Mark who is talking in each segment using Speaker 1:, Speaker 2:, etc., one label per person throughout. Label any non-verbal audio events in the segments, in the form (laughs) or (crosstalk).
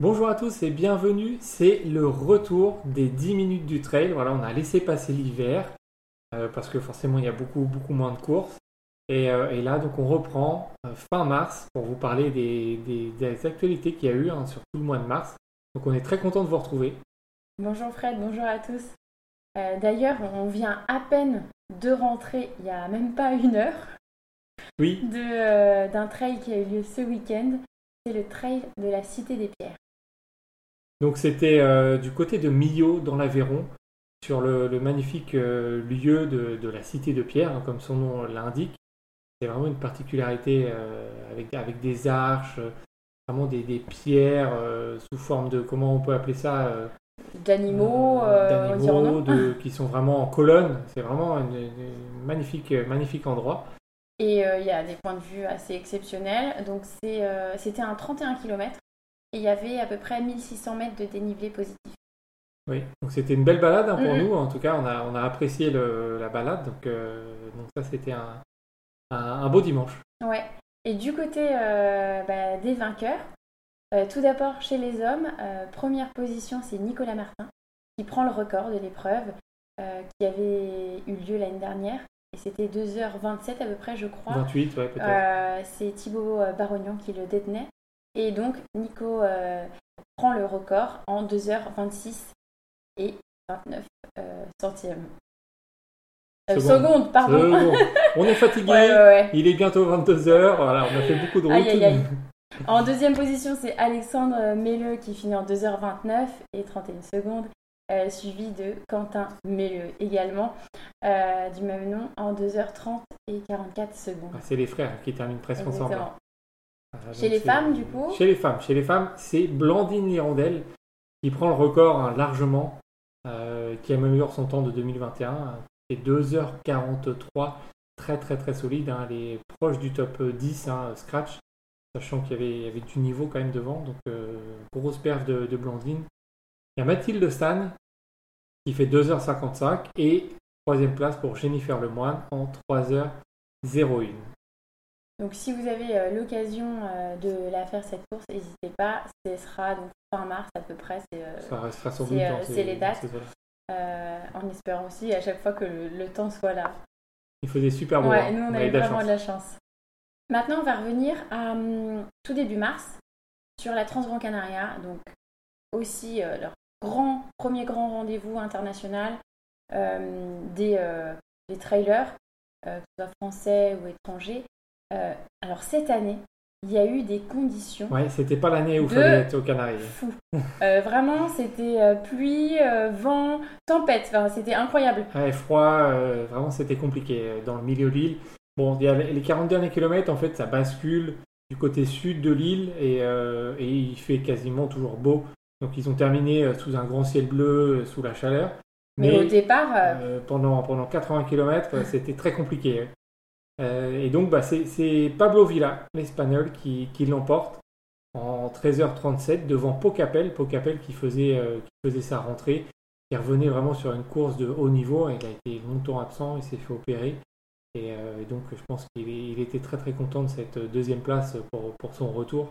Speaker 1: Bonjour à tous et bienvenue. C'est le retour des 10 minutes du trail. Voilà, on a laissé passer l'hiver euh, parce que forcément il y a beaucoup, beaucoup moins de courses. Et, euh, là, donc on reprend euh, fin mars pour vous parler des, actualités qu'il y a eu hein, sur tout le mois de mars. Donc on est très content de vous retrouver.
Speaker 2: Bonjour Fred, bonjour à tous. D'ailleurs, on vient à peine de rentrer, il n'y a même pas une heure,
Speaker 1: oui.
Speaker 2: d'un trail qui a eu lieu ce week-end. C'est le trail de la Cité des Pierres.
Speaker 1: Donc c'était euh, du côté de Millau dans l'Aveyron, sur le, magnifique euh, lieu de, la cité de Pierre, hein, comme son nom l'indique. C'est vraiment une particularité euh, avec, avec des arches, vraiment des, pierres sous forme de, comment on peut appeler ça
Speaker 2: D'animaux, (laughs)
Speaker 1: qui sont vraiment en colonne. C'est vraiment un magnifique, magnifique endroit.
Speaker 2: Et il y a des points de vue assez exceptionnels. Donc c'était un 31 km et il y avait à peu près 1600 mètres de dénivelé positif.
Speaker 1: Oui, donc c'était une belle balade hein, pour nous. En tout cas, on a, on a apprécié la balade. Donc, euh, donc ça, c'était un, un, beau dimanche.
Speaker 2: Ouais. Et du côté euh, bah, des vainqueurs, euh, tout d'abord chez les hommes, première position, c'est Nicolas Martin qui prend le record de l'épreuve qui avait eu lieu l'année dernière. Et c'était 2h27 à peu près, je crois.
Speaker 1: 28, ouais, peut-être.
Speaker 2: c'est Thibaut Barognan qui le détenait. Et donc, Nico euh, prend le record en 2h26 et 29 euh, centièmes.
Speaker 1: Euh, seconde. pardon. On est (laughs) fatigué. Il est bientôt 22h. Voilà, on a fait beaucoup de route. (laughs)
Speaker 2: En deuxième position, c'est Alexandre Melleux qui finit en 2h29 et 31 secondes, suivi de Quentin Melleux également, du même nom, en 2h30 et 44 secondes.
Speaker 1: Ah, c'est les frères qui terminent presque ensemble.
Speaker 2: Ah, chez les femmes, du coup
Speaker 1: Chez les femmes. Chez les femmes, c'est Blandine Hirondelle qui prend le record hein, largement, euh, qui améliore son temps de 2021. C'est 2h43, très très très solide. Hein. Elle est proche du top 10, hein, scratch, sachant qu'il y, avait, du niveau quand même devant. Donc, euh, grosse perf de, de, Blandine. Il y a Mathilde Stan qui fait 2h55 et troisième place pour Jennifer Lemoine en 3h01.
Speaker 2: Donc si vous avez euh, l'occasion euh, de la faire cette course, n'hésitez pas. Ce sera donc fin mars à peu près. C'est,
Speaker 1: euh,
Speaker 2: les dates. en espérant aussi à chaque fois que le, temps soit là.
Speaker 1: Il faisait super beau.
Speaker 2: Ouais, hein. nous on, a eu vraiment de la chance. Maintenant on va revenir à hum, tout début mars sur la Transgran Canaria. Donc aussi leur grand premier grand rendez-vous international des, des trailers, que ce soit français ou étrangers. Euh, alors cette année, il y a eu des conditions.
Speaker 1: Ouais, c'était pas l'année où il fallait être aux Canaries.
Speaker 2: Fou. Euh, vraiment, c'était euh, pluie, vent, tempête. Enfin, c'était incroyable.
Speaker 1: Ouais, froid, vraiment, c'était compliqué dans le milieu de l'île. Bon, il y a les 40 derniers kilomètres, en fait, ça bascule du côté sud de l'île et, et, il fait quasiment toujours beau. Donc, ils ont terminé sous un grand ciel bleu, sous la chaleur.
Speaker 2: Mais, au départ.
Speaker 1: pendant, pendant 80 km, (laughs) c'était très compliqué. Euh, et donc, bah, c'est Pablo Villa, l'Espagnol, qui, l'emporte en 13h37 devant Pocapel. Pocapel qui faisait, euh, qui faisait sa rentrée, qui revenait vraiment sur une course de haut niveau. Il a été longtemps absent, il s'est fait opérer. Et, euh, donc, je pense qu'il était très très content de cette deuxième place pour, son retour.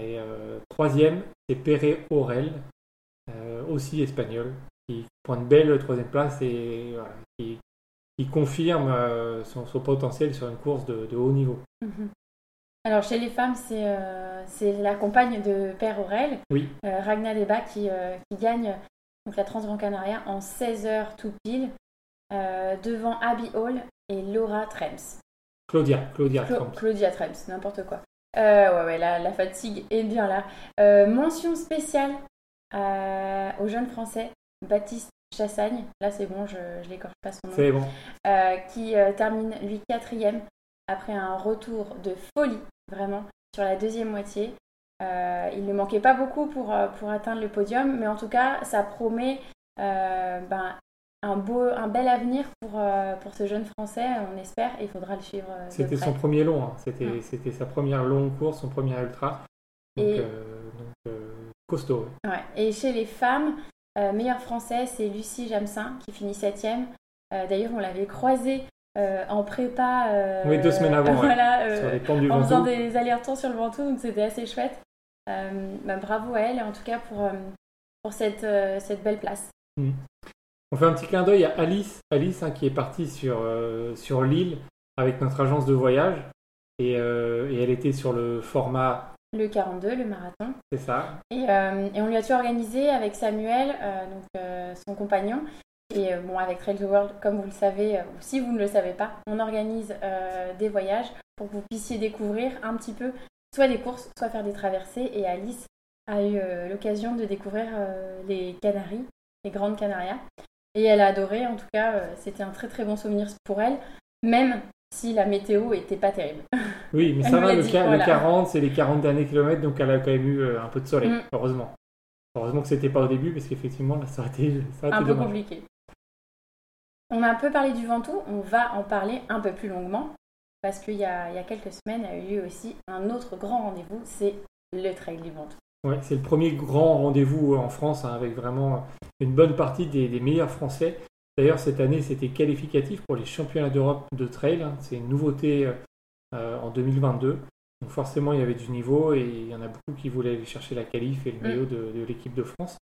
Speaker 1: Et troisième, c'est Pere Aurel, aussi espagnol, qui prend une belle troisième place et qui, qui confirme euh, son, potentiel sur une course de, haut niveau. Mhm.
Speaker 2: Alors chez les femmes, c'est euh, la compagne de Père Aurel,
Speaker 1: oui.
Speaker 2: Euh, Ragna Deba, qui, qui, gagne donc, la Transgran Canaria en 16 heures tout pile, devant Abby Hall et Laura Trems.
Speaker 1: Claudia, Claudia Trems.
Speaker 2: Claudia Trems, n'importe quoi. ouais, ouais, la, la, fatigue est bien là. mention spéciale aux jeunes Français, Baptiste Chassagne, là c'est bon, je, je l'écorche pas son nom.
Speaker 1: C'est bon.
Speaker 2: Euh, qui euh, termine lui quatrième après un retour de folie, vraiment, sur la deuxième moitié. Euh, il ne manquait pas beaucoup pour, pour atteindre le podium, mais en tout cas, ça promet ben, un, beau, un bel avenir pour, pour ce jeune Français, on espère, et il faudra le suivre.
Speaker 1: C'était son premier long, hein. c'était, c'était sa première longue course, son premier ultra. Donc, et... donc costaud.
Speaker 2: Ouais. Et chez les femmes, euh, meilleure française, c'est Lucie Jamsin qui finit septième. Euh, d'ailleurs, on l'avait croisée euh, en prépa.
Speaker 1: oui, deux semaines avant. (laughs)
Speaker 2: voilà, en faisant des allers-retours sur le Ventoux, donc c'était assez chouette. bah, bravo à elle, en tout cas pour, pour cette, cette belle place.
Speaker 1: Mm. On fait un petit clin d'œil à Alice, Alice hein, qui est partie sur, sur l'île avec notre agence de voyage et, et elle était sur le format
Speaker 2: le 42, le marathon.
Speaker 1: C'est ça.
Speaker 2: Et, et, on lui a tout organisé avec Samuel, donc son compagnon. Et bon, avec Trail the World, comme vous le savez, ou si vous ne le savez pas, on organise des voyages pour que vous puissiez découvrir un petit peu soit des courses, soit faire des traversées. Et Alice a eu l'occasion de découvrir les Canaries, les Grandes Canarias. Et elle a adoré, en tout cas, c'était un très très bon souvenir pour elle, même si la météo était pas terrible.
Speaker 1: Oui, mais ça va, le, 40, c'est les 40 derniers kilomètres, donc elle a quand même eu euh, un peu de soleil, mm. heureusement. Heureusement que c'était pas au début, parce qu'effectivement, ça aurait été, ça
Speaker 2: un peu compliqué. On a un peu parlé du Ventoux, on va en parler un peu plus longuement, parce qu'il y, y a, quelques semaines a eu lieu aussi un autre grand rendez-vous, c'est le Trail du Ventoux.
Speaker 1: Ouais, c'est le premier grand rendez-vous en France, hein, avec vraiment une bonne partie des, des meilleurs Français. D'ailleurs, cette année, c'était qualificatif pour les championnats d'Europe de trail. Hein. C'est une nouveauté euh, en 2022. Donc forcément, il y avait du niveau et il y en a beaucoup qui voulaient aller chercher la qualif et le mm. maillot de, l'équipe de France.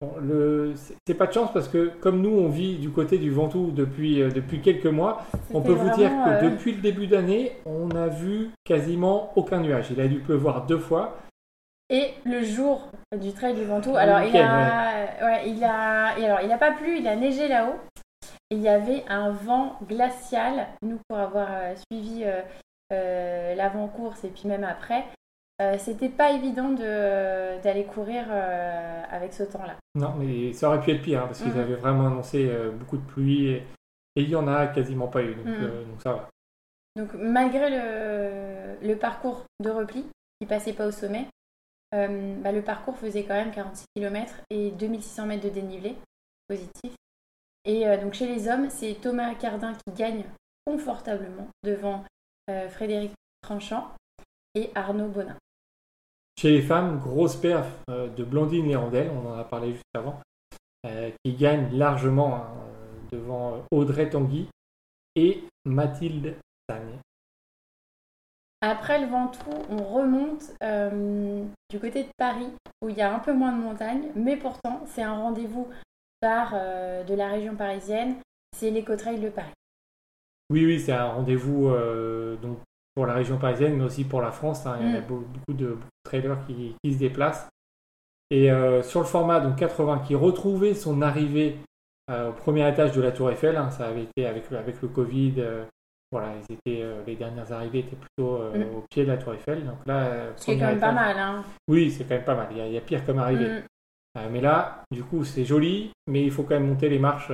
Speaker 1: Bon, le... C'est pas de chance parce que comme nous, on vit du côté du Ventoux depuis, euh, depuis quelques mois, on peut vous dire que euh, depuis le début d'année, on n'a vu quasiment aucun nuage. Il a dû pleuvoir deux fois.
Speaker 2: Et le jour du trail du Ventoux, alors il a, il a, alors il n'a pas plu, il a neigé là-haut. il y avait un vent glacial. Nous, pour avoir euh, suivi euh, euh, l'avant-course et puis même après, c'était pas évident d'aller courir avec ce temps-là.
Speaker 1: Non, mais ça aurait pu être pire hein, parce qu'ils mhm. avaient vraiment annoncé beaucoup de pluie et, il y en a quasiment pas eu. Donc, mhm. donc ça va.
Speaker 2: Donc malgré le, le, parcours de repli qui passait pas au sommet, euh, bah, le parcours faisait quand même 46 km et 2600 mètres de dénivelé positif. Et euh, donc chez les hommes, c'est Thomas Cardin qui gagne confortablement devant euh, Frédéric Tranchant et Arnaud Bonin.
Speaker 1: Chez les femmes, grosse perf de Blandine Lérondelle, on en a parlé juste avant, qui gagne largement hein, devant Audrey Tanguy et Mathilde Sagne.
Speaker 2: Après le Ventoux, on remonte euh, du côté de Paris, où il y a un peu moins de montagnes, mais pourtant, c'est un rendez-vous par euh, de la région parisienne, c'est l'éco-trail de Paris.
Speaker 1: Oui, oui, c'est un rendez-vous euh, donc pour la région parisienne, mais aussi pour la France. Hein. Il y a mm. beaucoup, de, trailers qui, se déplacent. Et sur le format donc 80, qui retrouvait son arrivée au premier étage de la Tour Eiffel, hein, ça avait été avec, avec le Covid voilà, euh, les dernières arrivées étaient plutôt euh, mm. au pied de la Tour Eiffel. Donc là,
Speaker 2: c'est quand même pas mal. Hein.
Speaker 1: Oui, c'est quand même pas mal. Il y a, pire comme arrivée. Mm. Euh, mais là, du coup, c'est joli, mais il faut quand même monter les marches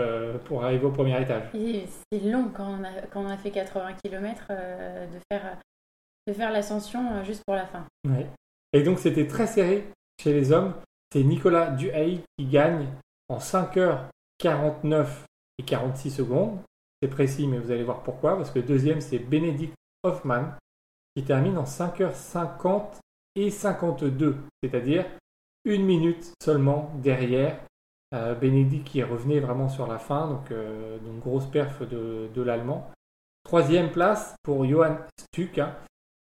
Speaker 1: pour arriver au premier étage.
Speaker 2: C'est long quand on, a, quand on a fait 80 km de faire, de faire l'ascension juste pour la fin.
Speaker 1: Ouais. Et donc, c'était très serré chez les hommes. C'est Nicolas Duhaye qui gagne en 5h49 et 46 secondes. C'est précis, mais vous allez voir pourquoi. Parce que deuxième, c'est Bénédicte Hoffman, qui termine en 5h50 et 52, c'est-à-dire une minute seulement derrière. Euh, Bénédicte qui revenait vraiment sur la fin, donc, euh, grosse perf de, l'allemand. Troisième place pour Johan Stuck, hein,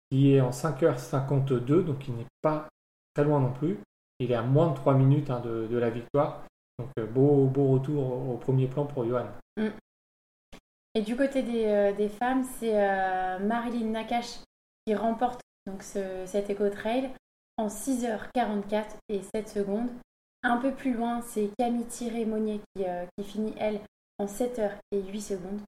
Speaker 1: qui est en 5h52, donc il n'est pas très loin non plus. Il est à moins de 3 minutes hein, de, la victoire. Donc euh, beau, beau retour au premier plan pour Johan. Mm.
Speaker 2: Et du côté des, euh, femmes, c'est euh, Marilyn Nakache qui remporte donc cet éco-trail en 6h44 et 7 secondes. Un peu plus loin, c'est Camille Thierry-Monnier qui, euh, qui, finit, elle, en 7h et 8 secondes.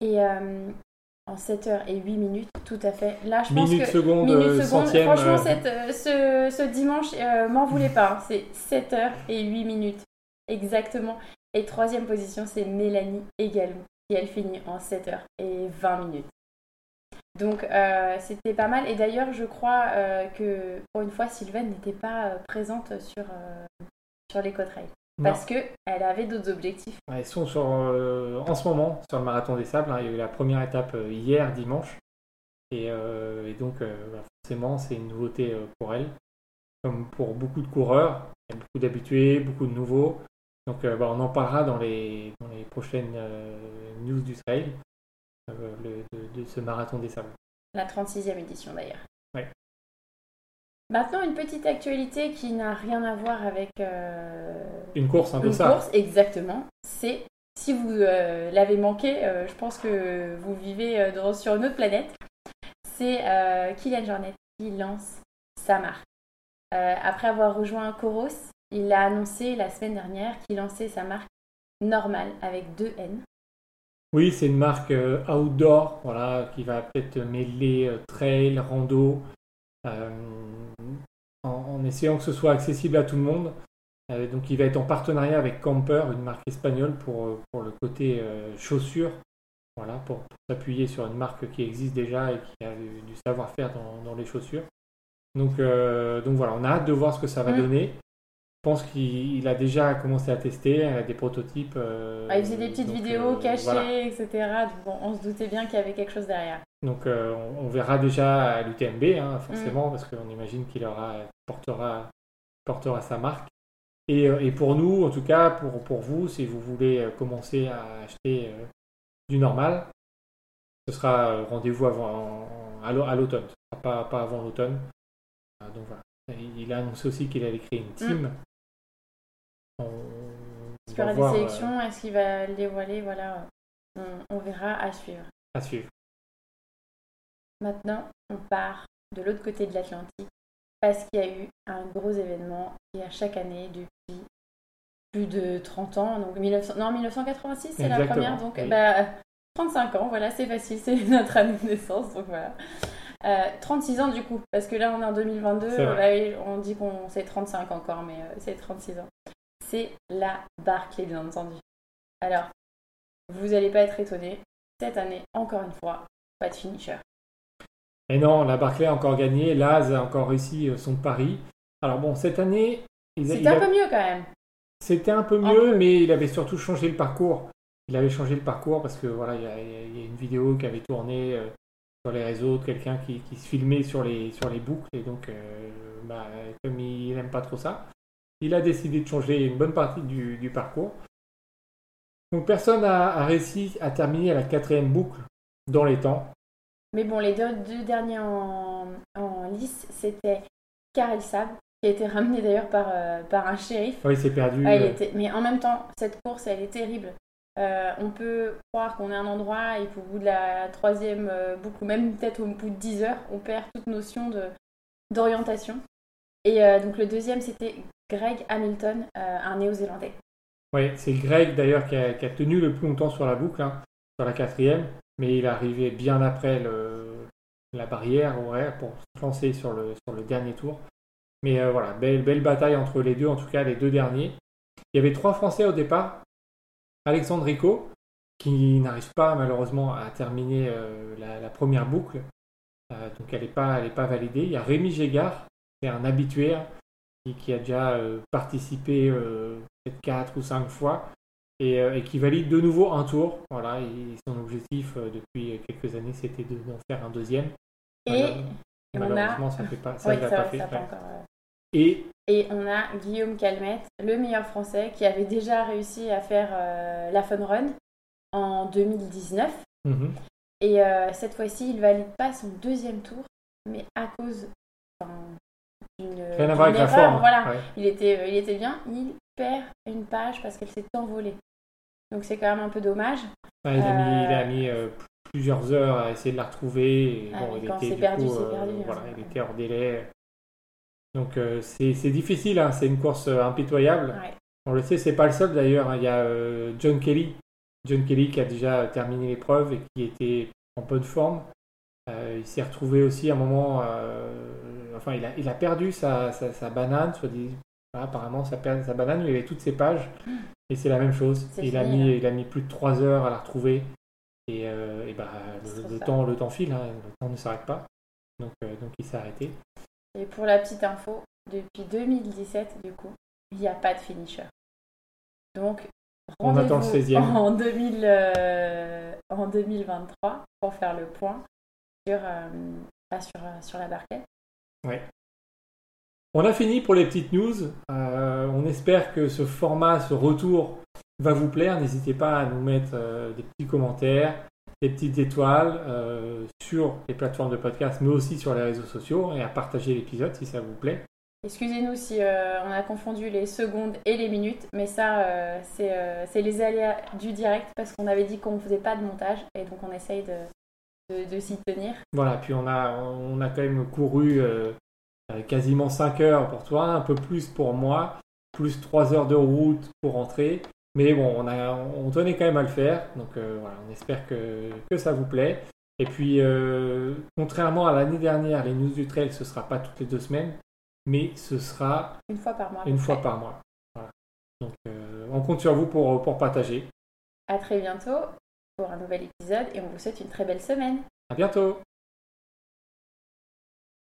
Speaker 2: Et en 7h et 8 minutes, tout à fait. Là, je pense que...
Speaker 1: Seconde, minute seconde,
Speaker 2: franchement, ce, ce, dimanche, m'en voulez pas. Hein. C'est 7h et 8 minutes. Exactement. Et troisième position, c'est Mélanie également et elle finit en 7 h et 20 minutes. Donc euh, c'était pas mal. Et d'ailleurs, je crois euh, que pour une fois, Sylvain n'était pas euh, présente sur, sur l'éco-trail. Parce qu'elle avait d'autres objectifs.
Speaker 1: Elles sont sur, en ce moment sur le marathon des sables. Hein. il y a eu la première étape hier, dimanche. Et, donc, bah, forcément, c'est une nouveauté pour elle. Comme pour beaucoup de coureurs, il y a beaucoup d'habitués, beaucoup de nouveaux. Donc euh, bah, on en parlera dans les, dans les prochaines euh, news du trail euh, de, ce marathon des sables.
Speaker 2: La 36e édition d'ailleurs. Maintenant, une petite actualité qui n'a rien à voir avec
Speaker 1: une course, un peu
Speaker 2: une
Speaker 1: ça.
Speaker 2: course, exactement. C'est si vous l'avez manqué, je pense que vous vivez sur une autre planète. C'est Kylian Jornet qui lance sa marque. après avoir rejoint Coros, il a annoncé la semaine dernière qu'il lançait sa marque normale avec deux N.
Speaker 1: Oui, c'est une marque euh, outdoor, voilà, qui va peut-être mêler euh, trail, rando, euh, en, essayant que ce soit accessible à tout le monde. donc, il va être en partenariat avec Camper, une marque espagnole pour, pour le côté chaussures, voilà, pour, s'appuyer sur une marque qui existe déjà et qui a du, savoir-faire dans, les chaussures. Donc, donc voilà, on a hâte de voir ce que ça va mm. donner. Je pense qu'il a déjà commencé à tester des prototypes.
Speaker 2: Euh, ah, il faisait des petites vidéos euh, cachées, etc. bon, on se doutait bien qu'il y avait quelque chose derrière.
Speaker 1: Donc euh, on, verra déjà à l'UTMB, hein, forcément, mm. parce qu'on imagine qu'il aura portera, portera sa marque. Et, et, pour nous, en tout cas, pour, pour vous, si vous voulez commencer à acheter du normal, ce sera rendez-vous avant à l'automne, pas, pas avant l'automne. Donc voilà. Il a annoncé aussi qu'il allait créer une team.
Speaker 2: On, Est-ce qu'il y aura des sélections? Est-ce qu'il va le dévoiler? Voilà, on, verra à suivre.
Speaker 1: À suivre.
Speaker 2: Maintenant, on part de l'autre côté de l'Atlantique parce qu'il y a eu un gros événement qui a chaque année depuis plus de 30 ans. Donc 1900, non, 1986, c'est la première. Donc 35 bah, ans, voilà, c'est facile, c'est (laughs) notre année de naissance. Donc voilà. 36 euh, ans du coup, parce que là on est en 2022, bah on dit qu'on c'est 35 encore, mais euh, c'est 36 ans c'est la Barclay, bien entendu. Alors, vous n'allez pas être étonné, cette année, encore une fois, pas de finisher.
Speaker 1: Et non, la Barclay a encore gagné, Laz a encore réussi euh, son pari. Alors bon, cette année...
Speaker 2: C'était un peu mieux quand même.
Speaker 1: C'était un peu mieux, mais il avait surtout changé le parcours. Il avait changé le parcours parce que voilà, il y a, une vidéo qui avait tourné euh, sur les réseaux de quelqu'un qui, se filmait sur les, sur les boucles. Et donc, euh, bah, comme il n'aime pas trop ça, il a décidé de changer une bonne partie du, parcours. Donc personne n'a réussi à terminer à la quatrième boucle dans les temps.
Speaker 2: Mais bon, les deux, derniers en, lice, c'était Karel Sab, qui a été ramené d'ailleurs par, euh, par un shérif.
Speaker 1: Oui, c'est perdu.
Speaker 2: Ah, mais en même temps, cette course, elle est terrible. Euh, on peut croire qu'on est à un endroit et qu'au bout de la troisième euh, boucle, ou même peut-être au bout de 10 heures, on perd toute notion d'orientation. Et donc le deuxième, c'était Greg Hamilton, euh, un néo-zélandais.
Speaker 1: Oui, c'est Greg d'ailleurs qui, a, tenu le plus longtemps sur la boucle, hein, sur la quatrième, mais il est arrivé bien après la barrière horaire pour se lancer sur le, dernier tour. Mais euh, voilà, belle, bataille entre les deux, en tout cas les deux derniers. Il y avait trois Français au départ. Alexandre Rico, qui n'arrive pas malheureusement à terminer euh, la, première boucle. donc elle n'est pas, pas validée. Il y a Rémi Gégard, c'est un habitué qui a déjà euh, participé euh, peut-être 4 ou 5 fois euh, et, qui valide de nouveau un tour. Voilà, et son objectif depuis quelques années, c'était d'en faire un deuxième.
Speaker 2: Et
Speaker 1: malheureusement, ça ne fait pas, ça, pas fait.
Speaker 2: Et, et on a Guillaume Calmette, le meilleur français, qui avait déjà réussi à faire la Fun Run en 2019. Mhm. Et cette fois-ci, il valide pas son deuxième tour, mais à cause,
Speaker 1: Rien à voir avec la forme.
Speaker 2: Voilà. Il, était, euh, il était bien. Il perd une page parce qu'elle s'est envolée. Donc c'est quand même un peu dommage.
Speaker 1: il, a mis, euh, euh, plusieurs heures à essayer de la retrouver. bon, il était, perdu, perdu, voilà, il était hors délai. Donc c'est difficile, hein. c'est une course impitoyable. On le sait, c'est pas le seul d'ailleurs. Hein. Il y a John Kelly. John Kelly qui a déjà terminé l'épreuve et qui était en bonne forme. il s'est retrouvé aussi à un moment enfin, il a, il a perdu sa, sa, banane, soit dit, apparemment, sa, sa banane, il avait toutes ses pages, et c'est la même chose. Il a, mis, il a mis plus de 3 heures à la retrouver, et, euh, et bah, le, temps, le temps file, hein, le temps ne s'arrête pas, donc, euh, donc il s'est arrêté.
Speaker 2: Et pour la petite info, depuis 2017, du coup, il n'y a pas de finisher. Donc,
Speaker 1: on attend le 16e.
Speaker 2: En, 2000, euh, en 2023 pour faire le point sur, sur, sur la barquette.
Speaker 1: Ouais. On a fini pour les petites news. Euh, on espère que ce format, ce retour va vous plaire. N'hésitez pas à nous mettre euh, des petits commentaires, des petites étoiles euh, sur les plateformes de podcast, mais aussi sur les réseaux sociaux, et à partager l'épisode si ça vous plaît.
Speaker 2: Excusez-nous si on a confondu les secondes et les minutes, mais ça, c'est c'est les aléas du direct parce qu'on avait dit qu'on ne faisait pas de montage et donc on essaye de, de, de s'y tenir.
Speaker 1: Voilà, puis on a, on a quand même couru euh, euh, quasiment 5 heures pour toi, un peu plus pour moi, plus 3 heures de route pour rentrer. Mais bon, on, a, on tenait quand même à le faire, donc euh, voilà, on espère que, que ça vous plaît. Et puis, euh, contrairement à l'année dernière, les news du trail, ce sera pas toutes les deux semaines, mais ce sera
Speaker 2: Une fois par mois.
Speaker 1: une fois par mois. Voilà. Donc, on compte sur vous pour, pour partager.
Speaker 2: À très bientôt pour un nouvel épisode et on vous souhaite une très belle semaine.
Speaker 1: À bientôt!